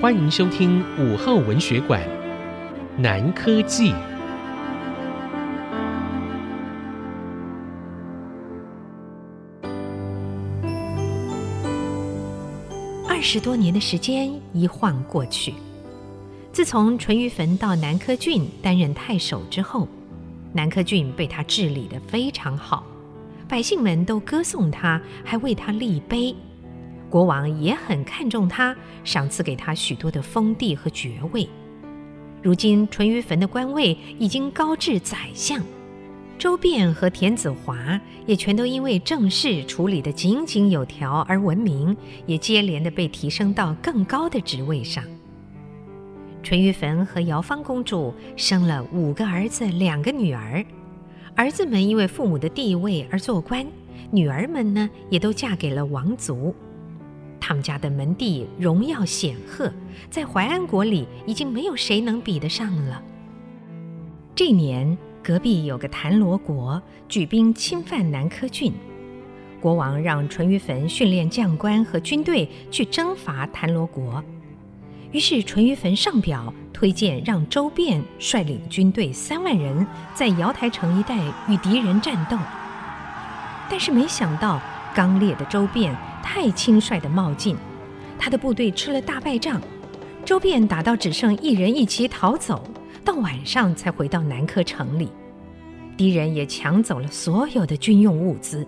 欢迎收听午后文学馆《南柯记》。二十多年的时间一晃过去，自从淳于棻到南柯郡担任太守之后，南柯郡被他治理得非常好。百姓们都歌颂他，还为他立碑。国王也很看重他，赏赐给他许多的封地和爵位。如今淳于棻的官位已经高至宰相，周变和田子华也全都因为政事处理得井井有条而闻名，也接连的被提升到更高的职位上。淳于棻和姚芳公主生了五个儿子，两个女儿。儿子们因为父母的地位而做官，女儿们呢也都嫁给了王族。他们家的门第荣耀显赫，在淮安国里已经没有谁能比得上了。这年，隔壁有个谭罗国举兵侵犯南柯郡，国王让淳于棻训练将官和军队去征伐谭罗国。于是淳于棻上表推荐让周变率领军队三万人在瑶台城一带与敌人战斗。但是没想到刚烈的周变太轻率地冒进，他的部队吃了大败仗。周变打到只剩一人一骑逃走，到晚上才回到南柯城里。敌人也抢走了所有的军用物资。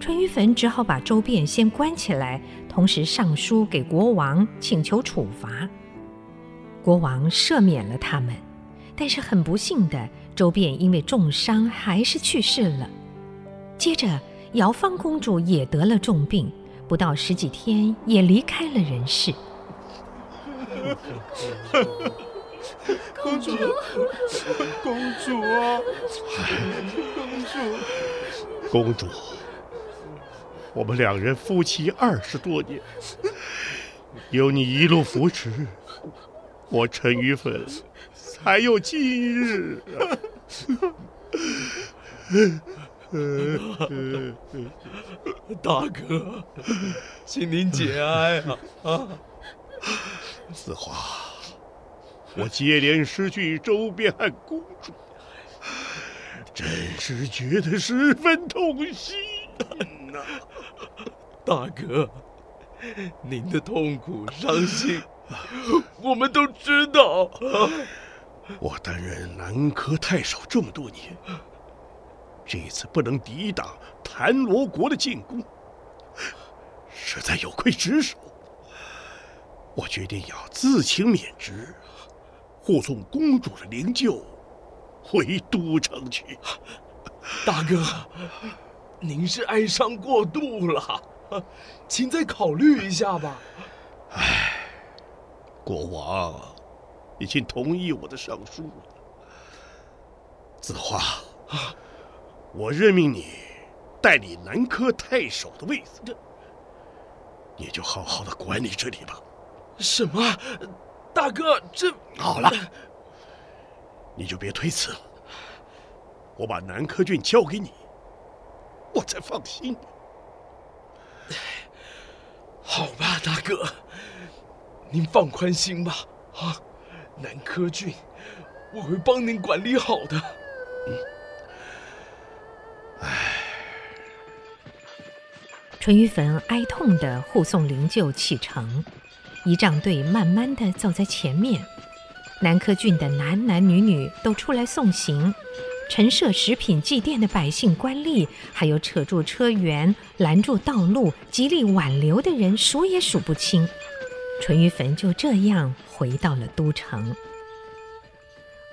淳于棻只好把周变先关起来，同时上书给国王请求处罚。国王赦免了他们，但是很不幸的，周变因为重伤还是去世了。接着，姚芳公主也得了重病，不到十几天也离开了人世。公主，公主啊，公主，公主。我们两人夫妻二十多年，有你一路扶持，我淳于棻才有今日啊！大哥，请您节哀啊！子华，我接连失去周边和公主，真是觉得十分痛心呐。大哥，您的痛苦、伤心，我们都知道。我担任南柯太守这么多年，这次不能抵挡谭罗国的进攻，实在有愧职守。我决定要自请免职，护送公主的灵柩回都城去。大哥，您是哀伤过度了。请再考虑一下吧。唉，国王已经同意我的上书了。子华，我任命你代理南柯太守的位子，你就好好的管理这里吧。什么？大哥，这好了，你就别推辞了。我把南柯郡交给你，我才放心。好吧，大哥，您放宽心吧。啊，南柯郡，我会帮您管理好的。嗯。淳于棻哀痛地护送灵柩启程，仪仗队慢慢地走在前面，南柯郡的男男女女都出来送行。陈设食品祭奠的百姓、官吏，还有扯住车辕、拦住道路、极力挽留的人，数也数不清。淳于棻就这样回到了都城。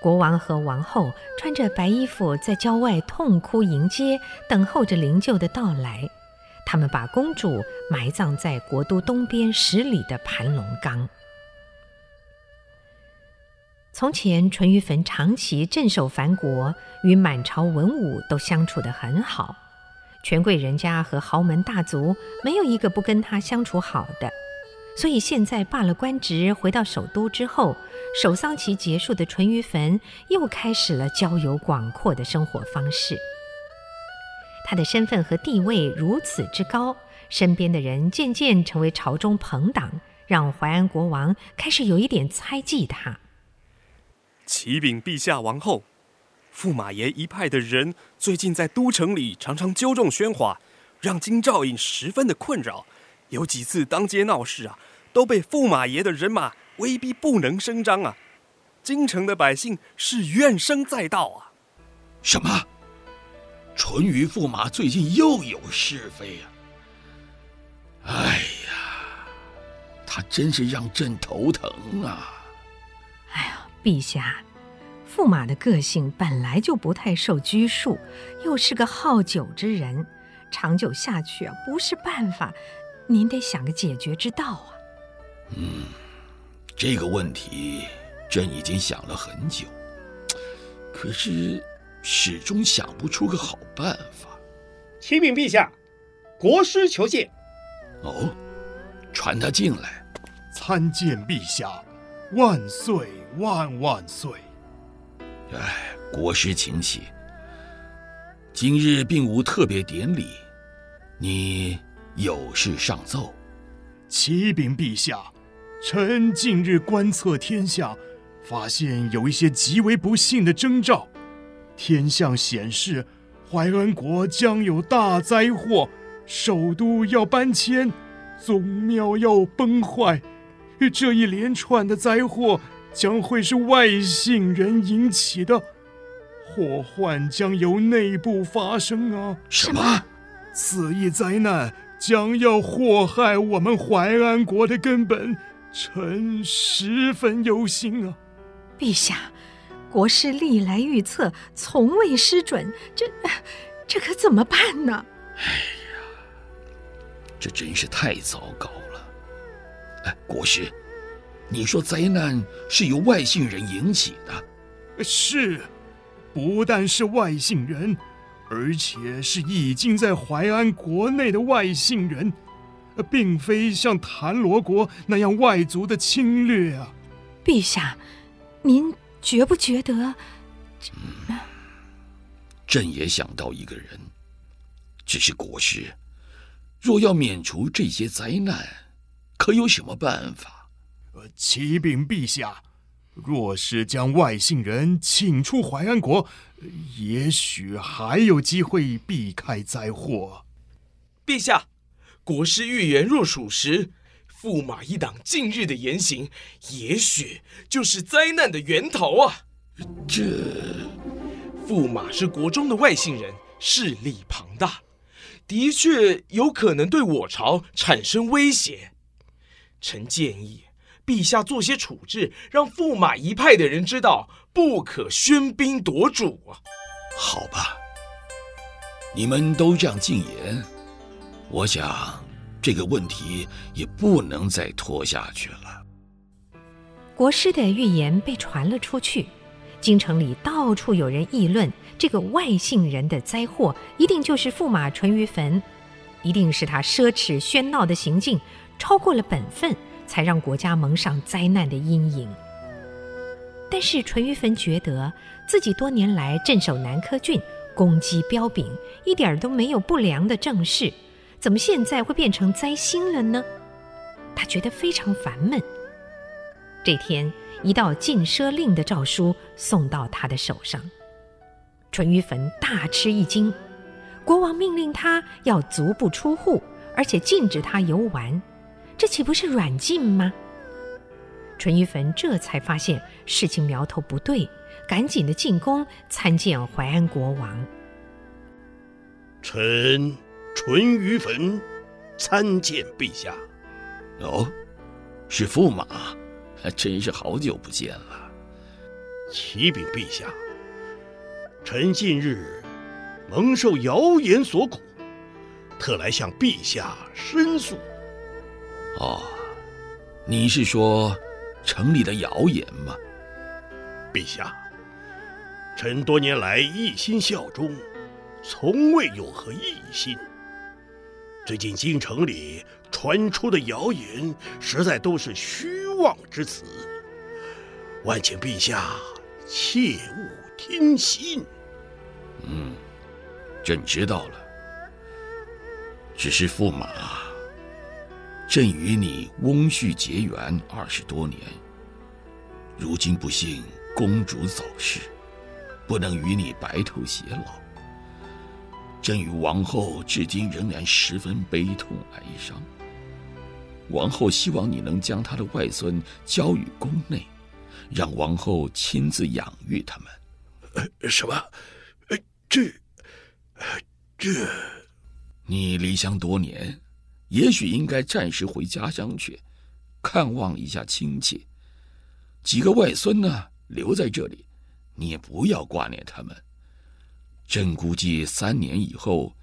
国王和王后穿着白衣服，在郊外痛哭迎接，等候着灵柩的到来。他们把公主埋葬在国都东边十里的盘龙岗。从前，淳于棻长期镇守藩国，与满朝文武都相处得很好。权贵人家和豪门大族没有一个不跟他相处好的。所以现在罢了官职，回到首都之后，守丧期结束的淳于棻又开始了交友广阔的生活方式。他的身份和地位如此之高，身边的人渐渐成为朝中朋党，让淮安国王开始有一点猜忌他。启禀陛下王后，驸马爷一派的人最近在都城里常常纠众喧哗，让金兆尹十分的困扰。有几次当街闹事啊，都被驸马爷的人马威逼不能声张啊。京城的百姓是怨声载道啊！什么？淳于驸马最近又有是非啊？哎呀，他真是让朕头疼啊！哎呀，陛下，驸马的个性本来就不太受拘束，又是个好酒之人，长久下去啊不是办法，您得想个解决之道啊！嗯，这个问题。朕已经想了很久，可是始终想不出个好办法。启禀陛下，国师求见。哦，传他进来。参见陛下，万岁万万岁！哎，国师请起。今日并无特别典礼，你有事上奏？启禀陛下，臣近日观测天象。发现有一些极为不幸的征兆，天象显示怀安国将有大灾祸，首都要搬迁，宗庙要崩坏，这一连串的灾祸将会是外姓人引起的，祸患将由内部发生啊！什么？此一灾难将要祸害我们淮安国的根本，臣十分忧心啊！陛下，国师历来预测从未失准，这这可怎么办呢？哎呀，这真是太糟糕了！哎，国师，你说灾难是由外姓人引起的？是，不但是外姓人，而且是已经在淮安国内的外姓人，并非像谭罗国那样外族的侵略啊！陛下。您觉不觉得？嗯，朕也想到一个人，只是国师，若要免除这些灾难，可有什么办法？呃，启禀陛下，若是将外姓人请出淮安国，也许还有机会避开灾祸。陛下，国师预言若属实。驸马一党近日的言行，也许就是灾难的源头啊！这驸马是国中的外姓人，势力庞大，的确有可能对我朝产生威胁。臣建议陛下做些处置，让驸马一派的人知道，不可喧宾夺主啊！好吧，你们都这样进言，我想。这个问题也不能再拖下去了。国师的预言被传了出去，京城里到处有人议论，这个外姓人的灾祸一定就是驸马淳于棼，一定是他奢侈喧闹的行径超过了本分，才让国家蒙上灾难的阴影。但是淳于棼觉得自己多年来镇守南柯郡，功绩彪炳，一点都没有不良的政事。怎么现在会变成灾星了呢？他觉得非常烦闷。这天，一道禁奢令的诏书送到他的手上，淳于棼大吃一惊。国王命令他要足不出户，而且禁止他游玩，这岂不是软禁吗？淳于棼这才发现事情苗头不对，赶紧的进宫参见淮安国王。臣。淳于棼参见陛下。哦，是驸马，真是好久不见了。启禀陛下，臣近日蒙受谣言所苦，特来向陛下申诉。哦，你是说城里的谣言吗？陛下，臣多年来一心效忠，从未有何异心。最近京城里传出的谣言，实在都是虚妄之词，万请陛下切勿听信。嗯，朕知道了。只是驸马朕与你翁婿结缘二十多年，如今不幸公主早逝，不能与你白头偕老。朕与王后至今仍然十分悲痛哀伤。王后希望你能将她的外孙交予宫内，让王后亲自养育他们。呃，什么？呃，这，这，你离乡多年，也许应该暂时回家乡去，看望一下亲戚。几个外孙呢，留在这里，你也不要挂念他们。朕估计三年以后，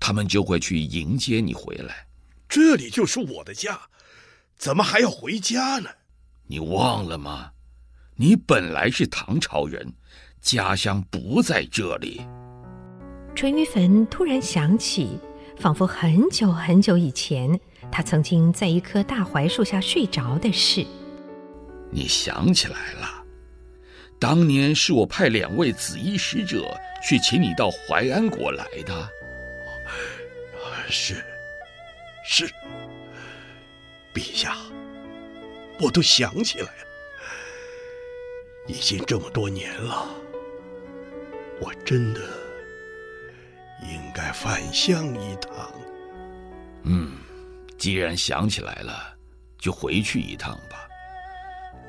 他们就会去迎接你回来。这里就是我的家，怎么还要回家呢？你忘了吗？你本来是唐朝人，家乡不在这里。淳于棼突然想起，仿佛很久很久以前，他曾经在一棵大槐树下睡着的事。你想起来了？当年是我派两位紫衣使者去请你到淮安国来的。是。是，陛下，我都想起来了。已经这么多年了，我真的应该返乡一趟。嗯，既然想起来了，就回去一趟吧。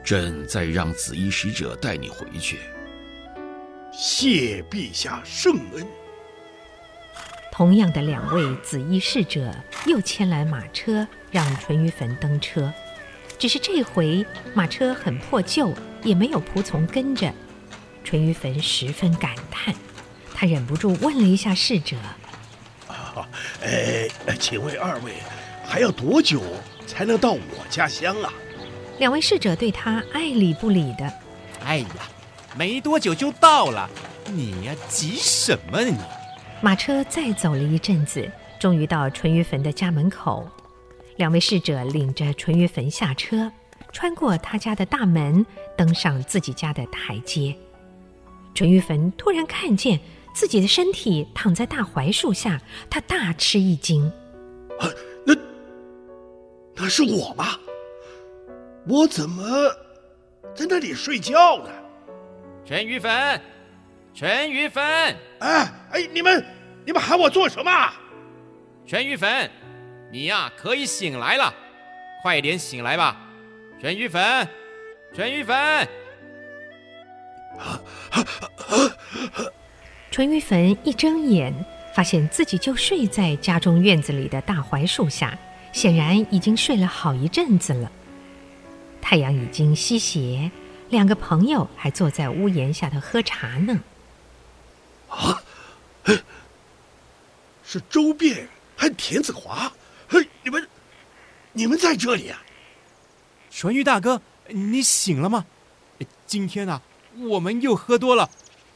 朕再让紫衣使者带你回去。谢陛下圣恩。同样的两位紫衣侍者又牵来马车，让淳于棼登车。只是这回马车很破旧，也没有仆从跟着。淳于棼十分感叹，他忍不住问了一下侍者：“啊，哎，请问二位还要多久才能到我家乡啊？”两位侍者对他爱理不理的：“哎呀，没多久就到了，你呀急什么呢你？”马车再走了一阵子，终于到淳于坟的家门口。两位侍者领着淳于坟下车，穿过他家的大门，登上自己家的台阶。淳于坟突然看见自己的身体躺在大槐树下，他大吃一惊：“啊，那那是我吗？我怎么在那里睡觉呢？”淳于棻。淳于棻，哎哎，你们你们喊我做什么？淳于棻，你呀可以醒来了，快点醒来吧，淳于棻，淳于棻。淳于棻一睁眼，发现自己就睡在家中院子里的大槐树下，显然已经睡了好一阵子了。太阳已经西斜，两个朋友还坐在屋檐下头喝茶呢。啊，嘿，是周变还田子华，嘿，你们，你们在这里啊？淳于大哥，你醒了吗？今天啊，我们又喝多了。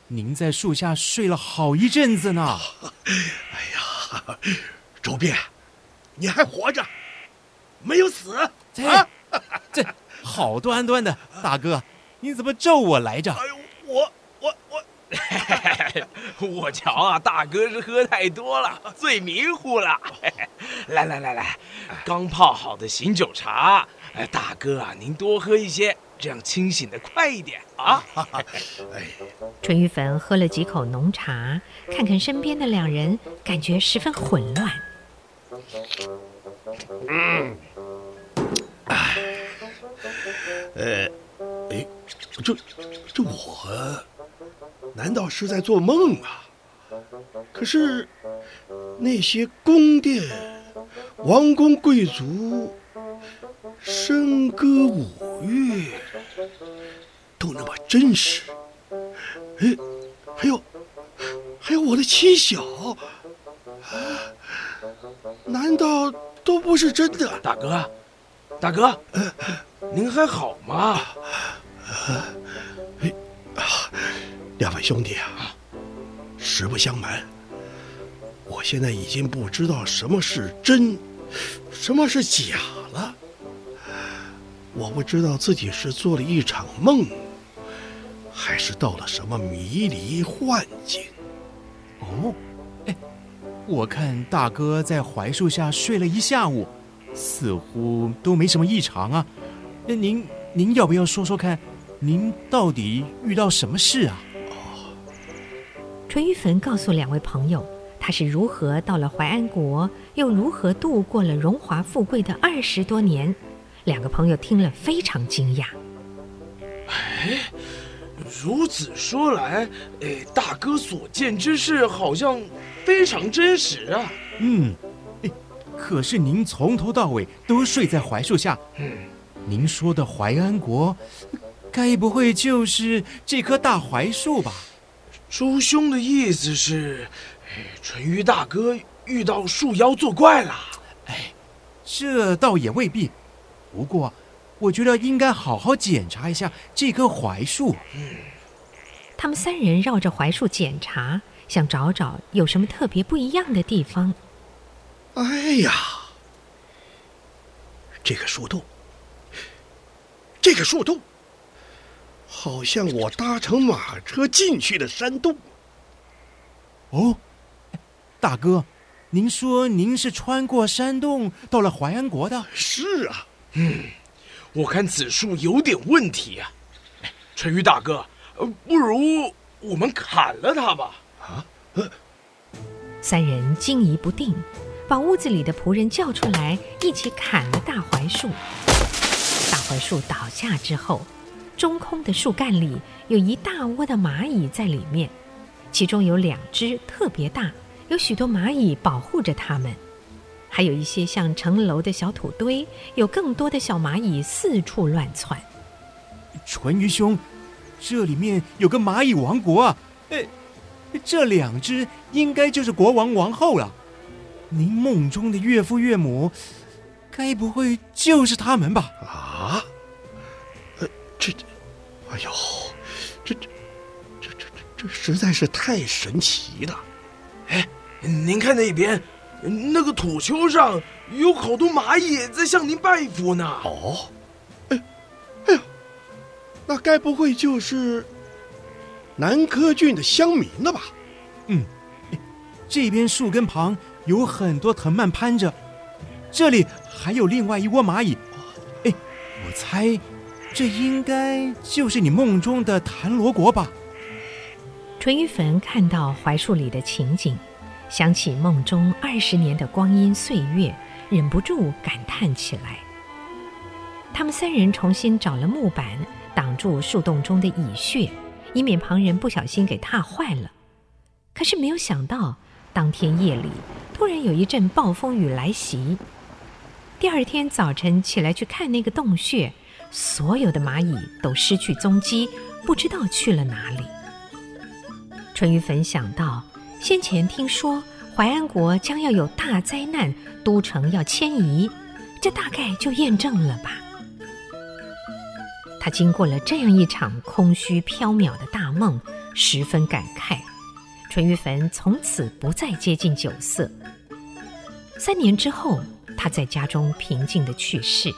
您在树下睡了好一阵子呢。哎呀，周变，你还活着，没有死啊？这，这好端端的，大哥，你怎么咒我来着？哎呦，我我我。我瞧啊，大哥是喝太多了，醉迷糊了。来来来来，刚泡好的醒酒茶，哎大哥啊，您多喝一些，这样清醒的快一点啊。哎淳于粉喝了几口浓茶，看看身边的两人，感觉十分混乱。嗯，这这我。难道是在做梦吗？可是那些宫殿、王公贵族、笙歌舞乐都那么真实。哎，还有，还有我的妻小，难道都不是真的？大哥，大哥，您还好吗？哎，啊。两位兄弟啊，实不相瞒，我现在已经不知道什么是真，什么是假了。我不知道自己是做了一场梦，还是到了什么迷离幻境。哦，哎，我看大哥在槐树下睡了一下午，似乎都没什么异常啊。那您您要不要说说看，您到底遇到什么事啊？淳于棼告诉两位朋友，他是如何到了淮安国，又如何度过了荣华富贵的二十多年。两个朋友听了非常惊讶。哎，如此说来，哎，大哥所见之事好像非常真实啊。嗯，哎，可是您从头到尾都睡在槐树下。嗯，您说的淮安国，该不会就是这棵大槐树吧？朱兄的意思是，淳于大哥遇到树妖作怪了？哎，这倒也未必。不过，我觉得应该好好检查一下这棵槐树。嗯，他们三人绕着槐树检查，想找找有什么特别不一样的地方。哎呀，这个树洞，这个树洞。好像我搭乘马车进去的山洞。哦，大哥，您说您是穿过山洞到了淮安国的？是啊，嗯，我看此树有点问题啊。淳于大哥，不如我们砍了它吧？啊？三人惊疑不定，把屋子里的仆人叫出来，一起砍了大槐树。大槐树倒下之后。中空的树干里有一大窝的蚂蚁在里面，其中有两只特别大，有许多蚂蚁保护着它们，还有一些像城楼的小土堆，有更多的小蚂蚁四处乱窜。淳于兄，这里面有个蚂蚁王国啊！哎，这两只应该就是国王王后了。您梦中的岳父岳母，该不会就是他们吧？啊？呃，这。哎呦，这这这这这这实在是太神奇了！哎，您看那边，那个土丘上有好多蚂蚁在向您拜佛呢。哦，哎，哎呦，那该不会就是南柯郡的乡民了吧？嗯，这边树根旁有很多藤蔓攀着，这里还有另外一窝蚂蚁。哎，我猜。这应该就是你梦中的檀罗国吧？淳于汾看到槐树里的情景，想起梦中二十年的光阴岁月，忍不住感叹起来。他们三人重新找了木板挡住树洞中的蚁穴，以免旁人不小心给踏坏了。可是没有想到，当天夜里突然有一阵暴风雨来袭。第二天早晨起来去看那个洞穴。所有的蚂蚁都失去踪迹，不知道去了哪里。淳于汾想到，先前听说淮安国将要有大灾难，都城要迁移，这大概就验证了吧。他经过了这样一场空虚缥缈的大梦，十分感慨。淳于汾从此不再接近酒色。三年之后，他在家中平静地去世。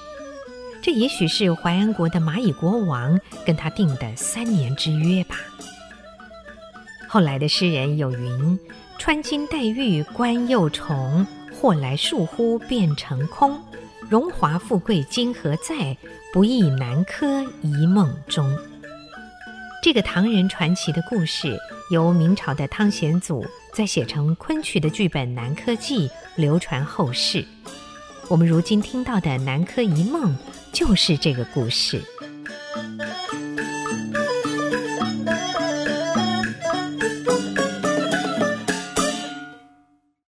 这也许是淮安国的蚂蚁国王跟他定的三年之约吧。后来的诗人有云：“穿金戴玉冠又重，或来树忽变成空。荣华富贵今何在？不忆南柯一梦中。”这个唐人传奇的故事，由明朝的汤显祖再写成昆曲的剧本《南柯记》，流传后世。我们如今听到的《南柯一梦》。就是这个故事。